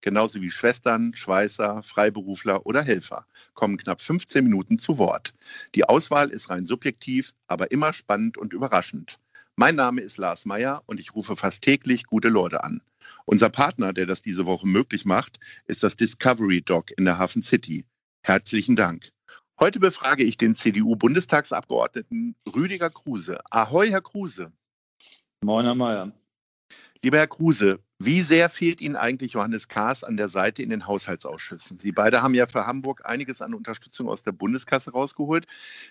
genauso wie Schwestern, Schweißer, Freiberufler oder Helfer, kommen knapp 15 Minuten zu Wort. Die Auswahl ist rein subjektiv, aber immer spannend und überraschend. Mein Name ist Lars Meyer und ich rufe fast täglich gute Leute an. Unser Partner, der das diese Woche möglich macht, ist das Discovery Dog in der Hafen City. Herzlichen Dank. Heute befrage ich den CDU-Bundestagsabgeordneten Rüdiger Kruse. Ahoi, Herr Kruse. Moin, Herr Meyer. Lieber Herr Kruse, wie sehr fehlt Ihnen eigentlich Johannes Kahrs an der Seite in den Haushaltsausschüssen? Sie beide haben ja für Hamburg einiges an Unterstützung aus der Bundeskasse rausgeholt.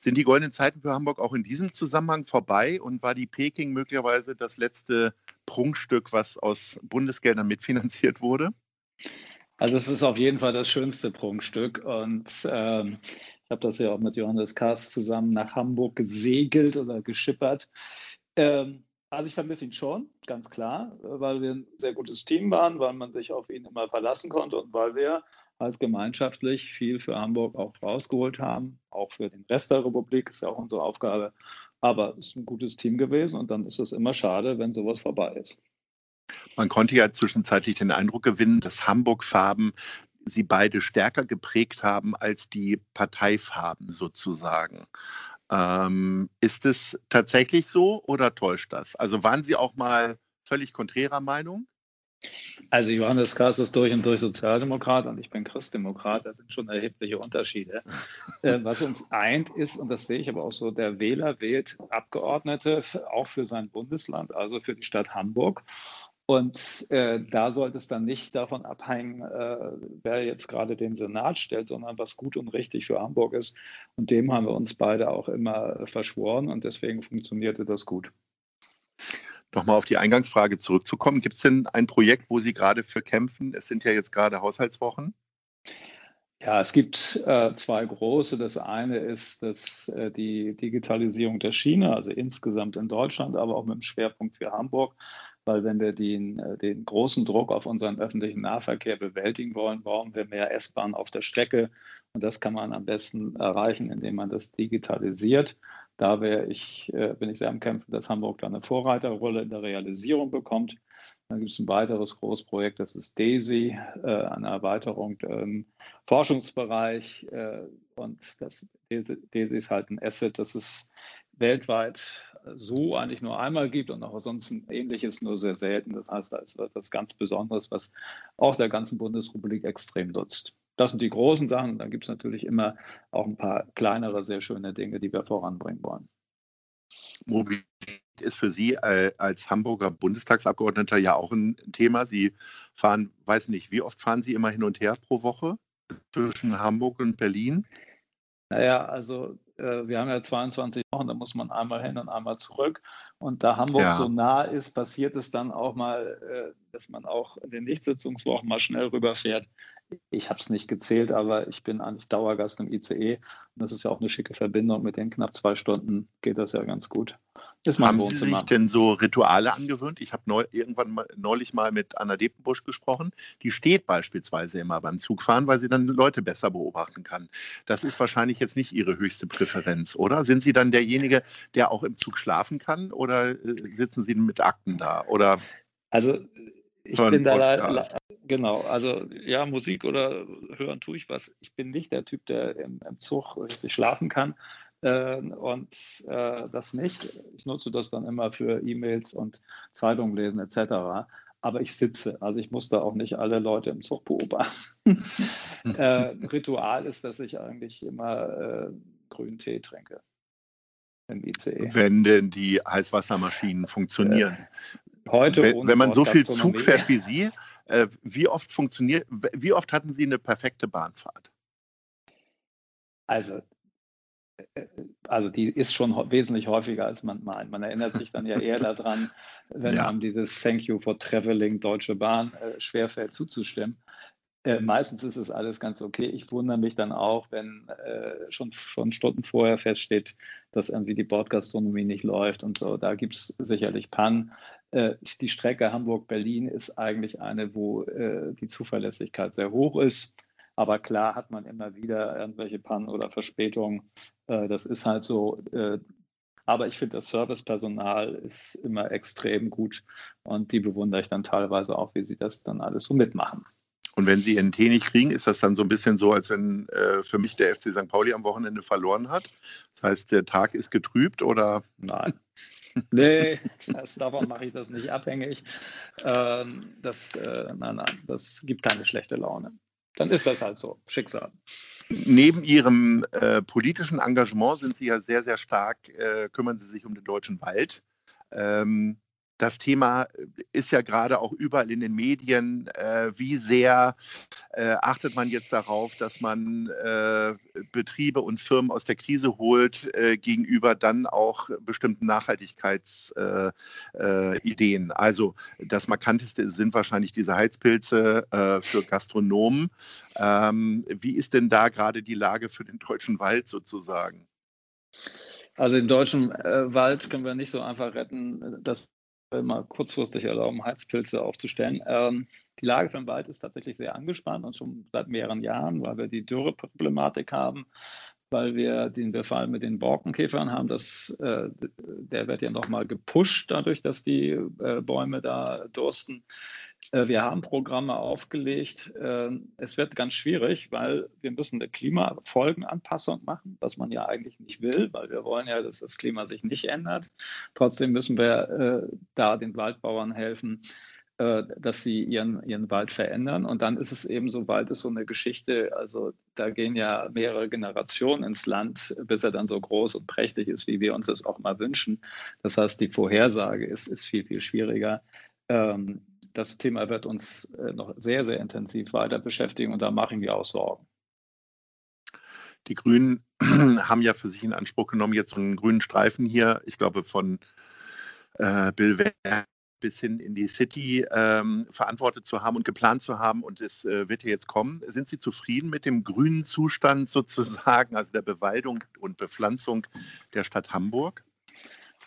Sind die goldenen Zeiten für Hamburg auch in diesem Zusammenhang vorbei und war die Peking möglicherweise das letzte Prunkstück, was aus Bundesgeldern mitfinanziert wurde? Also es ist auf jeden Fall das schönste Prunkstück und ähm, ich habe das ja auch mit Johannes Kahrs zusammen nach Hamburg gesegelt oder geschippert. Ähm, also ich vermisse ihn schon, ganz klar, weil wir ein sehr gutes Team waren, weil man sich auf ihn immer verlassen konnte und weil wir halt gemeinschaftlich viel für Hamburg auch rausgeholt haben, auch für den Rest der Republik, ist ja auch unsere Aufgabe. Aber es ist ein gutes Team gewesen und dann ist es immer schade, wenn sowas vorbei ist. Man konnte ja zwischenzeitlich den Eindruck gewinnen, dass Hamburg-Farben sie beide stärker geprägt haben als die Parteifarben sozusagen. Ähm, ist es tatsächlich so oder täuscht das? Also waren Sie auch mal völlig konträrer Meinung? Also Johannes Kahrs ist durch und durch Sozialdemokrat und ich bin Christdemokrat. Da sind schon erhebliche Unterschiede. äh, was uns eint ist, und das sehe ich aber auch so, der Wähler wählt Abgeordnete auch für sein Bundesland, also für die Stadt Hamburg. Und äh, da sollte es dann nicht davon abhängen, äh, wer jetzt gerade den Senat stellt, sondern was gut und richtig für Hamburg ist. Und dem haben wir uns beide auch immer verschworen und deswegen funktionierte das gut. Nochmal auf die Eingangsfrage zurückzukommen. Gibt es denn ein Projekt, wo Sie gerade für kämpfen? Es sind ja jetzt gerade Haushaltswochen. Ja, es gibt äh, zwei große. Das eine ist dass, äh, die Digitalisierung der Schiene, also insgesamt in Deutschland, aber auch mit dem Schwerpunkt für Hamburg weil wenn wir den, äh, den großen Druck auf unseren öffentlichen Nahverkehr bewältigen wollen, brauchen wir mehr S-Bahn auf der Strecke. Und das kann man am besten erreichen, indem man das digitalisiert. Da ich, äh, bin ich sehr am Kämpfen, dass Hamburg da eine Vorreiterrolle in der Realisierung bekommt. Dann gibt es ein weiteres Großprojekt, das ist DAISY, äh, eine Erweiterung im Forschungsbereich. Äh, und das DAISY ist halt ein Asset, das ist weltweit so eigentlich nur einmal gibt und auch sonst ein ähnliches nur sehr selten. Das heißt, da ist etwas ganz Besonderes, was auch der ganzen Bundesrepublik extrem nutzt. Das sind die großen Sachen. Dann gibt es natürlich immer auch ein paar kleinere, sehr schöne Dinge, die wir voranbringen wollen. Mobilität ist für Sie äh, als Hamburger Bundestagsabgeordneter ja auch ein Thema. Sie fahren, weiß nicht, wie oft fahren Sie immer hin und her pro Woche zwischen Hamburg und Berlin? Naja, also äh, wir haben ja 22 Wochen, da muss man einmal hin und einmal zurück. Und da Hamburg ja. so nah ist, passiert es dann auch mal, äh, dass man auch in den Nichtsitzungswochen mal schnell rüberfährt. Ich habe es nicht gezählt, aber ich bin eigentlich Dauergast im ICE. Und das ist ja auch eine schicke Verbindung. Mit den knapp zwei Stunden geht das ja ganz gut. Ist Haben Sie sich denn so Rituale angewöhnt? Ich habe neu, irgendwann mal, neulich mal mit Anna Depenbusch gesprochen. Die steht beispielsweise immer beim Zugfahren, weil sie dann Leute besser beobachten kann. Das ist wahrscheinlich jetzt nicht Ihre höchste Präferenz, oder? Sind Sie dann derjenige, der auch im Zug schlafen kann oder äh, sitzen Sie mit Akten da? Oder also ich bin da genau, also ja, Musik oder hören tue ich was. Ich bin nicht der Typ, der im, im Zug richtig schlafen kann. Äh, und äh, das nicht. Ich nutze das dann immer für E-Mails und Zeitungen lesen etc. Aber ich sitze, also ich muss da auch nicht alle Leute im Zug beobachten. äh, Ritual ist, dass ich eigentlich immer äh, grünen Tee trinke im ICE. Wenn denn die Heißwassermaschinen funktionieren. Äh, heute wenn, wenn man so viel Zug fährt wie Sie, äh, wie oft funktioniert, wie oft hatten Sie eine perfekte Bahnfahrt? Also also die ist schon wesentlich häufiger, als man meint. Man erinnert sich dann ja eher daran, wenn ja. einem dieses Thank you for traveling Deutsche Bahn äh, schwerfällt zuzustimmen. Äh, meistens ist es alles ganz okay. Ich wundere mich dann auch, wenn äh, schon, schon Stunden vorher feststeht, dass irgendwie die Bordgastronomie nicht läuft und so. Da gibt es sicherlich Pannen. Äh, die Strecke Hamburg-Berlin ist eigentlich eine, wo äh, die Zuverlässigkeit sehr hoch ist. Aber klar hat man immer wieder irgendwelche Pannen oder Verspätungen. Äh, das ist halt so. Aber ich finde, das Servicepersonal ist immer extrem gut und die bewundere ich dann teilweise auch, wie sie das dann alles so mitmachen. Und wenn Sie Ihren Tee nicht kriegen, ist das dann so ein bisschen so, als wenn äh, für mich der FC St. Pauli am Wochenende verloren hat? Das heißt, der Tag ist getrübt oder? Nein. nee, das, davon mache ich das nicht abhängig. Ähm, das, äh, nein, nein, das gibt keine schlechte Laune. Dann ist das halt so, Schicksal. Neben Ihrem äh, politischen Engagement sind Sie ja sehr, sehr stark, äh, kümmern Sie sich um den deutschen Wald. Ähm, das Thema äh, ist ja gerade auch überall in den Medien. Äh, wie sehr äh, achtet man jetzt darauf, dass man äh, Betriebe und Firmen aus der Krise holt, äh, gegenüber dann auch bestimmten Nachhaltigkeitsideen? Äh, also das Markanteste sind wahrscheinlich diese Heizpilze für Gastronomen. Ähm, wie ist denn da gerade die Lage für den deutschen Wald sozusagen? Also den deutschen äh, Wald können wir nicht so einfach retten. Das mal kurzfristig erlauben, Heizpilze aufzustellen. Ähm, die Lage für den Wald ist tatsächlich sehr angespannt und schon seit mehreren Jahren, weil wir die Dürreproblematik haben, weil wir den Befall mit den Borkenkäfern haben. Das, äh, der wird ja nochmal gepusht dadurch, dass die äh, Bäume da dursten. Äh, wir haben Programme aufgelegt. Ähm, es wird ganz schwierig, weil wir müssen eine Klimafolgenanpassung machen, was man ja eigentlich nicht will, weil wir wollen ja, dass das Klima sich nicht ändert. Trotzdem müssen wir äh, da den Waldbauern helfen, äh, dass sie ihren, ihren Wald verändern. Und dann ist es eben so, Wald ist so eine Geschichte, also da gehen ja mehrere Generationen ins Land, bis er dann so groß und prächtig ist, wie wir uns das auch mal wünschen. Das heißt, die Vorhersage ist, ist viel, viel schwieriger. Ähm, das Thema wird uns äh, noch sehr, sehr intensiv weiter beschäftigen und da machen wir auch Sorgen. Die Grünen haben ja für sich in Anspruch genommen, jetzt so einen grünen Streifen hier, ich glaube von äh, Bill Werk bis hin in die City ähm, verantwortet zu haben und geplant zu haben und es äh, wird ja jetzt kommen. Sind Sie zufrieden mit dem grünen Zustand sozusagen, also der Bewaldung und Bepflanzung der Stadt Hamburg?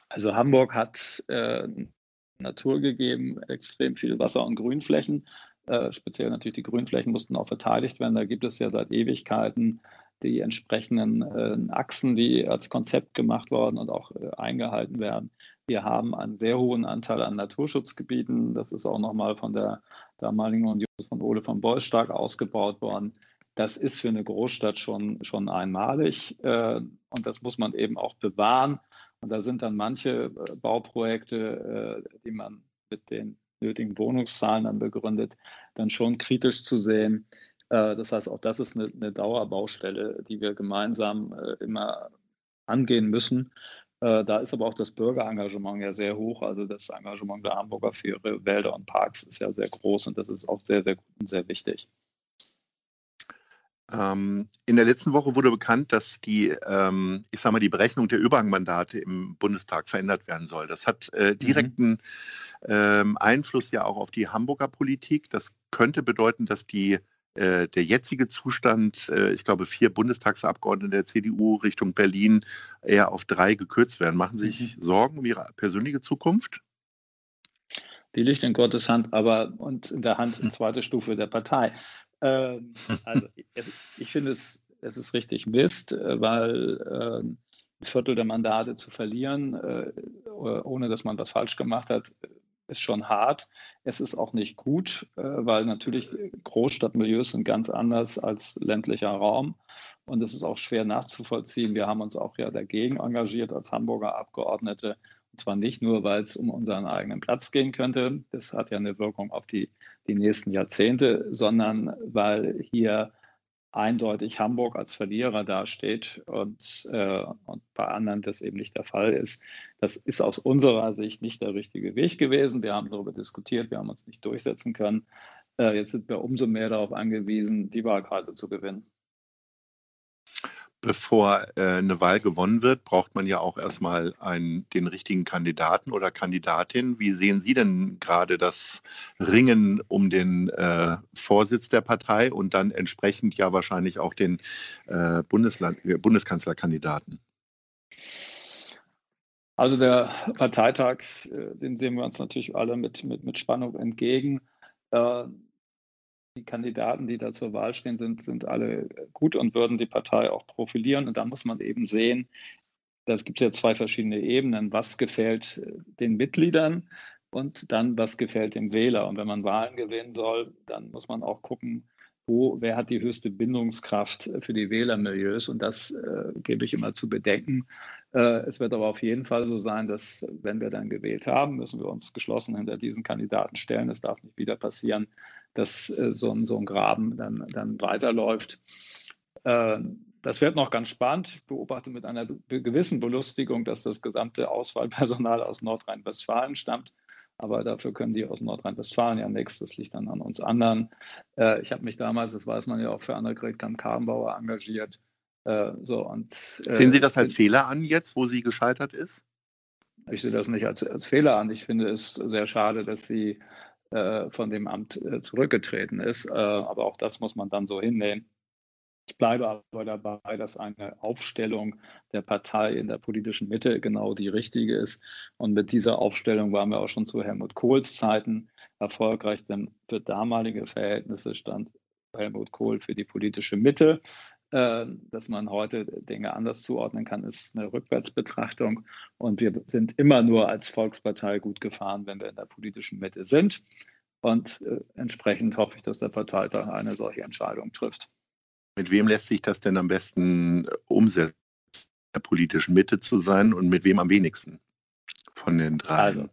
Also Hamburg hat äh, Natur gegeben, extrem viel Wasser- und Grünflächen. Äh, speziell natürlich die Grünflächen mussten auch verteidigt werden. Da gibt es ja seit Ewigkeiten die entsprechenden äh, Achsen, die als Konzept gemacht worden und auch äh, eingehalten werden. Wir haben einen sehr hohen Anteil an Naturschutzgebieten. Das ist auch nochmal von der damaligen Union von Ole von Beuys stark ausgebaut worden. Das ist für eine Großstadt schon, schon einmalig äh, und das muss man eben auch bewahren. Und da sind dann manche äh, Bauprojekte, äh, die man mit den nötigen Wohnungszahlen dann begründet, dann schon kritisch zu sehen. Äh, das heißt, auch das ist eine, eine Dauerbaustelle, die wir gemeinsam immer angehen müssen. Da ist aber auch das Bürgerengagement ja sehr hoch. Also das Engagement der Hamburger für ihre Wälder und Parks ist ja sehr groß und das ist auch sehr, sehr gut und sehr wichtig. Ähm, in der letzten Woche wurde bekannt, dass die, ähm, ich sag mal, die Berechnung der Überhangmandate im Bundestag verändert werden soll. Das hat äh, mhm. direkten mhm. ähm, Einfluss ja auch auf die Hamburger Politik. Das könnte bedeuten, dass die äh, der jetzige Zustand, äh, ich glaube, vier Bundestagsabgeordnete der CDU Richtung Berlin eher auf drei gekürzt werden. Machen Sie sich mhm. Sorgen um Ihre persönliche Zukunft? Die liegt in Gottes Hand, aber und in der Hand in zweiter Stufe der Partei. Ähm, also es, ich finde es, es ist richtig Mist, äh, weil äh, ein Viertel der Mandate zu verlieren, äh, ohne dass man was falsch gemacht hat, ist schon hart. Es ist auch nicht gut, äh, weil natürlich Großstadtmilieus sind ganz anders als ländlicher Raum. Und es ist auch schwer nachzuvollziehen. Wir haben uns auch ja dagegen engagiert als Hamburger Abgeordnete. Und zwar nicht nur, weil es um unseren eigenen Platz gehen könnte. Das hat ja eine Wirkung auf die die nächsten Jahrzehnte, sondern weil hier eindeutig Hamburg als Verlierer dasteht und, äh, und bei anderen das eben nicht der Fall ist. Das ist aus unserer Sicht nicht der richtige Weg gewesen. Wir haben darüber diskutiert, wir haben uns nicht durchsetzen können. Äh, jetzt sind wir umso mehr darauf angewiesen, die Wahlkreise zu gewinnen. Bevor äh, eine Wahl gewonnen wird, braucht man ja auch erstmal einen, den richtigen Kandidaten oder Kandidatin. Wie sehen Sie denn gerade das Ringen um den äh, Vorsitz der Partei und dann entsprechend ja wahrscheinlich auch den äh, Bundesland Bundeskanzlerkandidaten? Also der Parteitag, äh, den sehen wir uns natürlich alle mit, mit, mit Spannung entgegen. Die Kandidaten, die da zur Wahl stehen, sind, sind alle gut und würden die Partei auch profilieren. Und da muss man eben sehen, das gibt ja zwei verschiedene Ebenen. Was gefällt äh, den Mitgliedern und dann, was gefällt dem Wähler? Und wenn man Wahlen gewinnen soll, dann muss man auch gucken, wo, wer hat die höchste Bindungskraft für die Wählermilieus. Und das äh, gebe ich immer zu bedenken. Äh, es wird aber auf jeden Fall so sein, dass wenn wir dann gewählt haben, müssen wir uns geschlossen hinter diesen Kandidaten stellen. Es darf nicht wieder passieren, dass äh, so, ein, so ein Graben dann, dann weiterläuft. Äh, das wird noch ganz spannend. Ich beobachte mit einer gewissen Belustigung, dass das gesamte Auswahlpersonal aus Nordrhein-Westfalen stammt. Aber dafür können die aus Nordrhein-Westfalen ja nichts. Das liegt dann an uns anderen. Äh, ich habe mich damals, das weiß man ja auch, für Annegret Kamp-Karrenbauer engagiert. Äh, so, und, äh, Sehen Sie das als Fehler an jetzt, wo sie gescheitert ist? Ich sehe das nicht als, als Fehler an. Ich finde es sehr schade, dass sie äh, von dem Amt äh, zurückgetreten ist. Äh, aber auch das muss man dann so hinnehmen. Ich bleibe aber dabei, dass eine Aufstellung der Partei in der politischen Mitte genau die richtige ist. Und mit dieser Aufstellung waren wir auch schon zu Helmut Kohls Zeiten erfolgreich, denn für damalige Verhältnisse stand Helmut Kohl für die politische Mitte. Äh, dass man heute Dinge anders zuordnen kann, ist eine Rückwärtsbetrachtung. Und wir sind immer nur als Volkspartei gut gefahren, wenn wir in der politischen Mitte sind. Und äh, entsprechend hoffe ich, dass der Parteitag eine solche Entscheidung trifft. Mit wem lässt sich das denn am besten umsetzen, der politischen Mitte zu sein und mit wem am wenigsten von den drei? Also,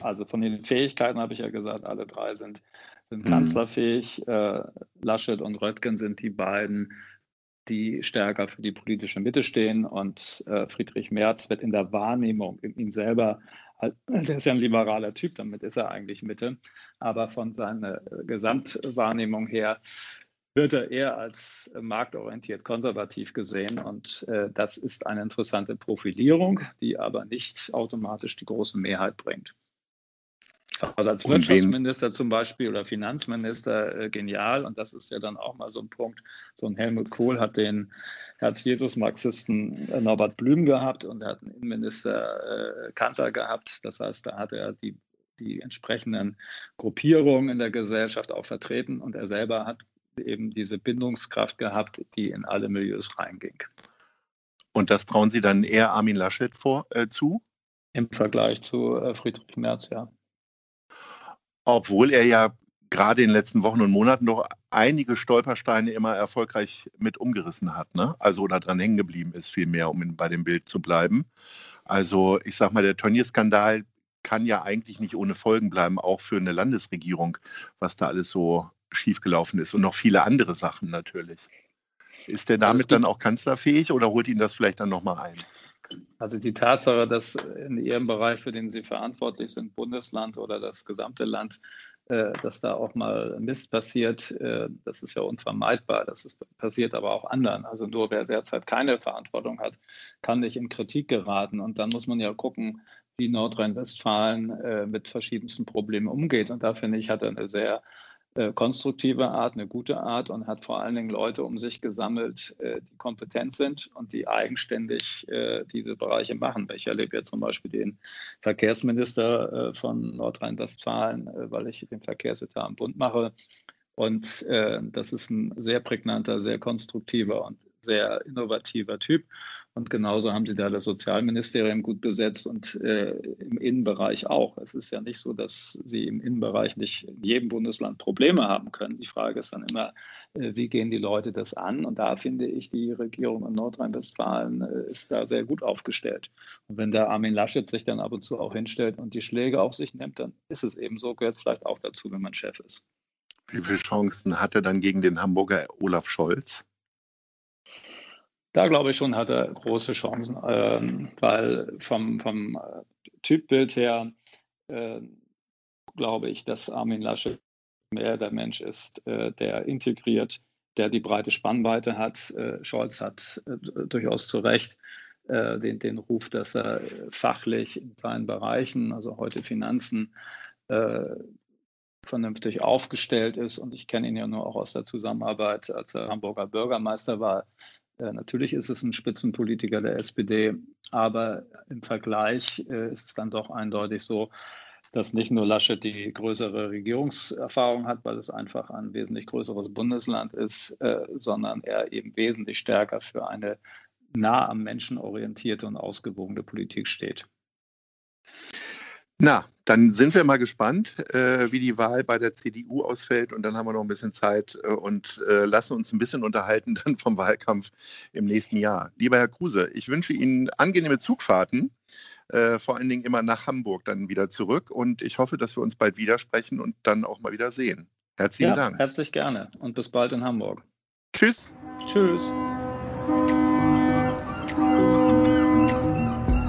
also von den Fähigkeiten habe ich ja gesagt, alle drei sind, sind mhm. kanzlerfähig. Äh, Laschet und Röttgen sind die beiden, die stärker für die politische Mitte stehen. Und äh, Friedrich Merz wird in der Wahrnehmung, in ihn selber, halt, der ist ja ein liberaler Typ, damit ist er eigentlich Mitte. Aber von seiner Gesamtwahrnehmung her wird er eher als marktorientiert konservativ gesehen. Und äh, das ist eine interessante Profilierung, die aber nicht automatisch die große Mehrheit bringt. Also als Wirtschaftsminister zum Beispiel oder Finanzminister äh, genial. Und das ist ja dann auch mal so ein Punkt. So ein Helmut Kohl hat den Herz-Jesus-Marxisten äh, Norbert Blüm gehabt und er hat einen Innenminister äh, Kanter gehabt. Das heißt, da hat er die, die entsprechenden Gruppierungen in der Gesellschaft auch vertreten und er selber hat eben diese Bindungskraft gehabt, die in alle Milieus reinging. Und das trauen Sie dann eher Armin Laschet vor, äh, zu? Im Vergleich zu äh, Friedrich Merz, ja. Obwohl er ja gerade in den letzten Wochen und Monaten noch einige Stolpersteine immer erfolgreich mit umgerissen hat, ne? Also oder dran hängen geblieben ist, vielmehr, um bei dem Bild zu bleiben. Also ich sag mal, der Tönnies-Skandal kann ja eigentlich nicht ohne Folgen bleiben, auch für eine Landesregierung, was da alles so schiefgelaufen ist und noch viele andere Sachen natürlich. Ist der damit dann auch kanzlerfähig oder holt ihn das vielleicht dann nochmal ein? Also die Tatsache, dass in Ihrem Bereich, für den Sie verantwortlich sind, Bundesland oder das gesamte Land, äh, dass da auch mal Mist passiert, äh, das ist ja unvermeidbar. Das ist, passiert aber auch anderen. Also nur wer derzeit keine Verantwortung hat, kann nicht in Kritik geraten. Und dann muss man ja gucken, wie Nordrhein-Westfalen äh, mit verschiedensten Problemen umgeht. Und da finde ich, hat er eine sehr äh, konstruktive Art, eine gute Art und hat vor allen Dingen Leute um sich gesammelt, äh, die kompetent sind und die eigenständig äh, diese Bereiche machen. Ich erlebe ja zum Beispiel den Verkehrsminister von Nordrhein-Westfalen, weil ich den Verkehrsetat im Bund mache. Und das ist ein sehr prägnanter, sehr konstruktiver und sehr innovativer Typ. Und genauso haben sie da das Sozialministerium gut besetzt und äh, im Innenbereich auch. Es ist ja nicht so, dass sie im Innenbereich nicht in jedem Bundesland Probleme haben können. Die Frage ist dann immer, äh, wie gehen die Leute das an? Und da finde ich, die Regierung in Nordrhein-Westfalen äh, ist da sehr gut aufgestellt. Und wenn der Armin Laschet sich dann ab und zu auch hinstellt und die Schläge auf sich nimmt, dann ist es eben so, gehört vielleicht auch dazu, wenn man Chef ist. Wie viele Chancen hat er dann gegen den Hamburger Olaf Scholz? Da glaube ich schon, hat er große Chancen, ähm, weil vom, vom äh, Typbild her äh, glaube ich, dass Armin Laschet mehr der Mensch ist, äh, der integriert der die breite Spannweite hat. Äh, Scholz hat äh, durchaus zu Recht äh, den, den Ruf, dass er fachlich in seinen Bereichen, also heute Finanzen, vernünftig aufgestellt ist. Und ich kenne ihn ja nur auch aus der Zusammenarbeit, als er Hamburger Bürgermeister war. Natürlich ist es ein Spitzenpolitiker der SPD, aber im Vergleich ist es dann doch eindeutig so, dass nicht nur Laschet die größere Regierungserfahrung hat, weil es einfach ein wesentlich größeres Bundesland ist, äh, sondern er eben wesentlich stärker für eine nah am Menschen orientierte und ausgewogene Politik steht. Na, dann sind wir mal gespannt, äh, wie die Wahl bei der CDU ausfällt. Und dann haben wir noch ein bisschen Zeit äh, und äh, lassen uns ein bisschen unterhalten dann vom Wahlkampf im nächsten Jahr. Lieber Herr Kruse, ich wünsche Ihnen angenehme Zugfahrten äh, vor allen Dingen immer nach Hamburg dann wieder zurück. Und ich hoffe, dass wir uns bald widersprechen und dann auch mal wieder sehen. Herzlichen ja, Dank. Herzlich gerne und bis bald in Hamburg. Tschüss. Tschüss.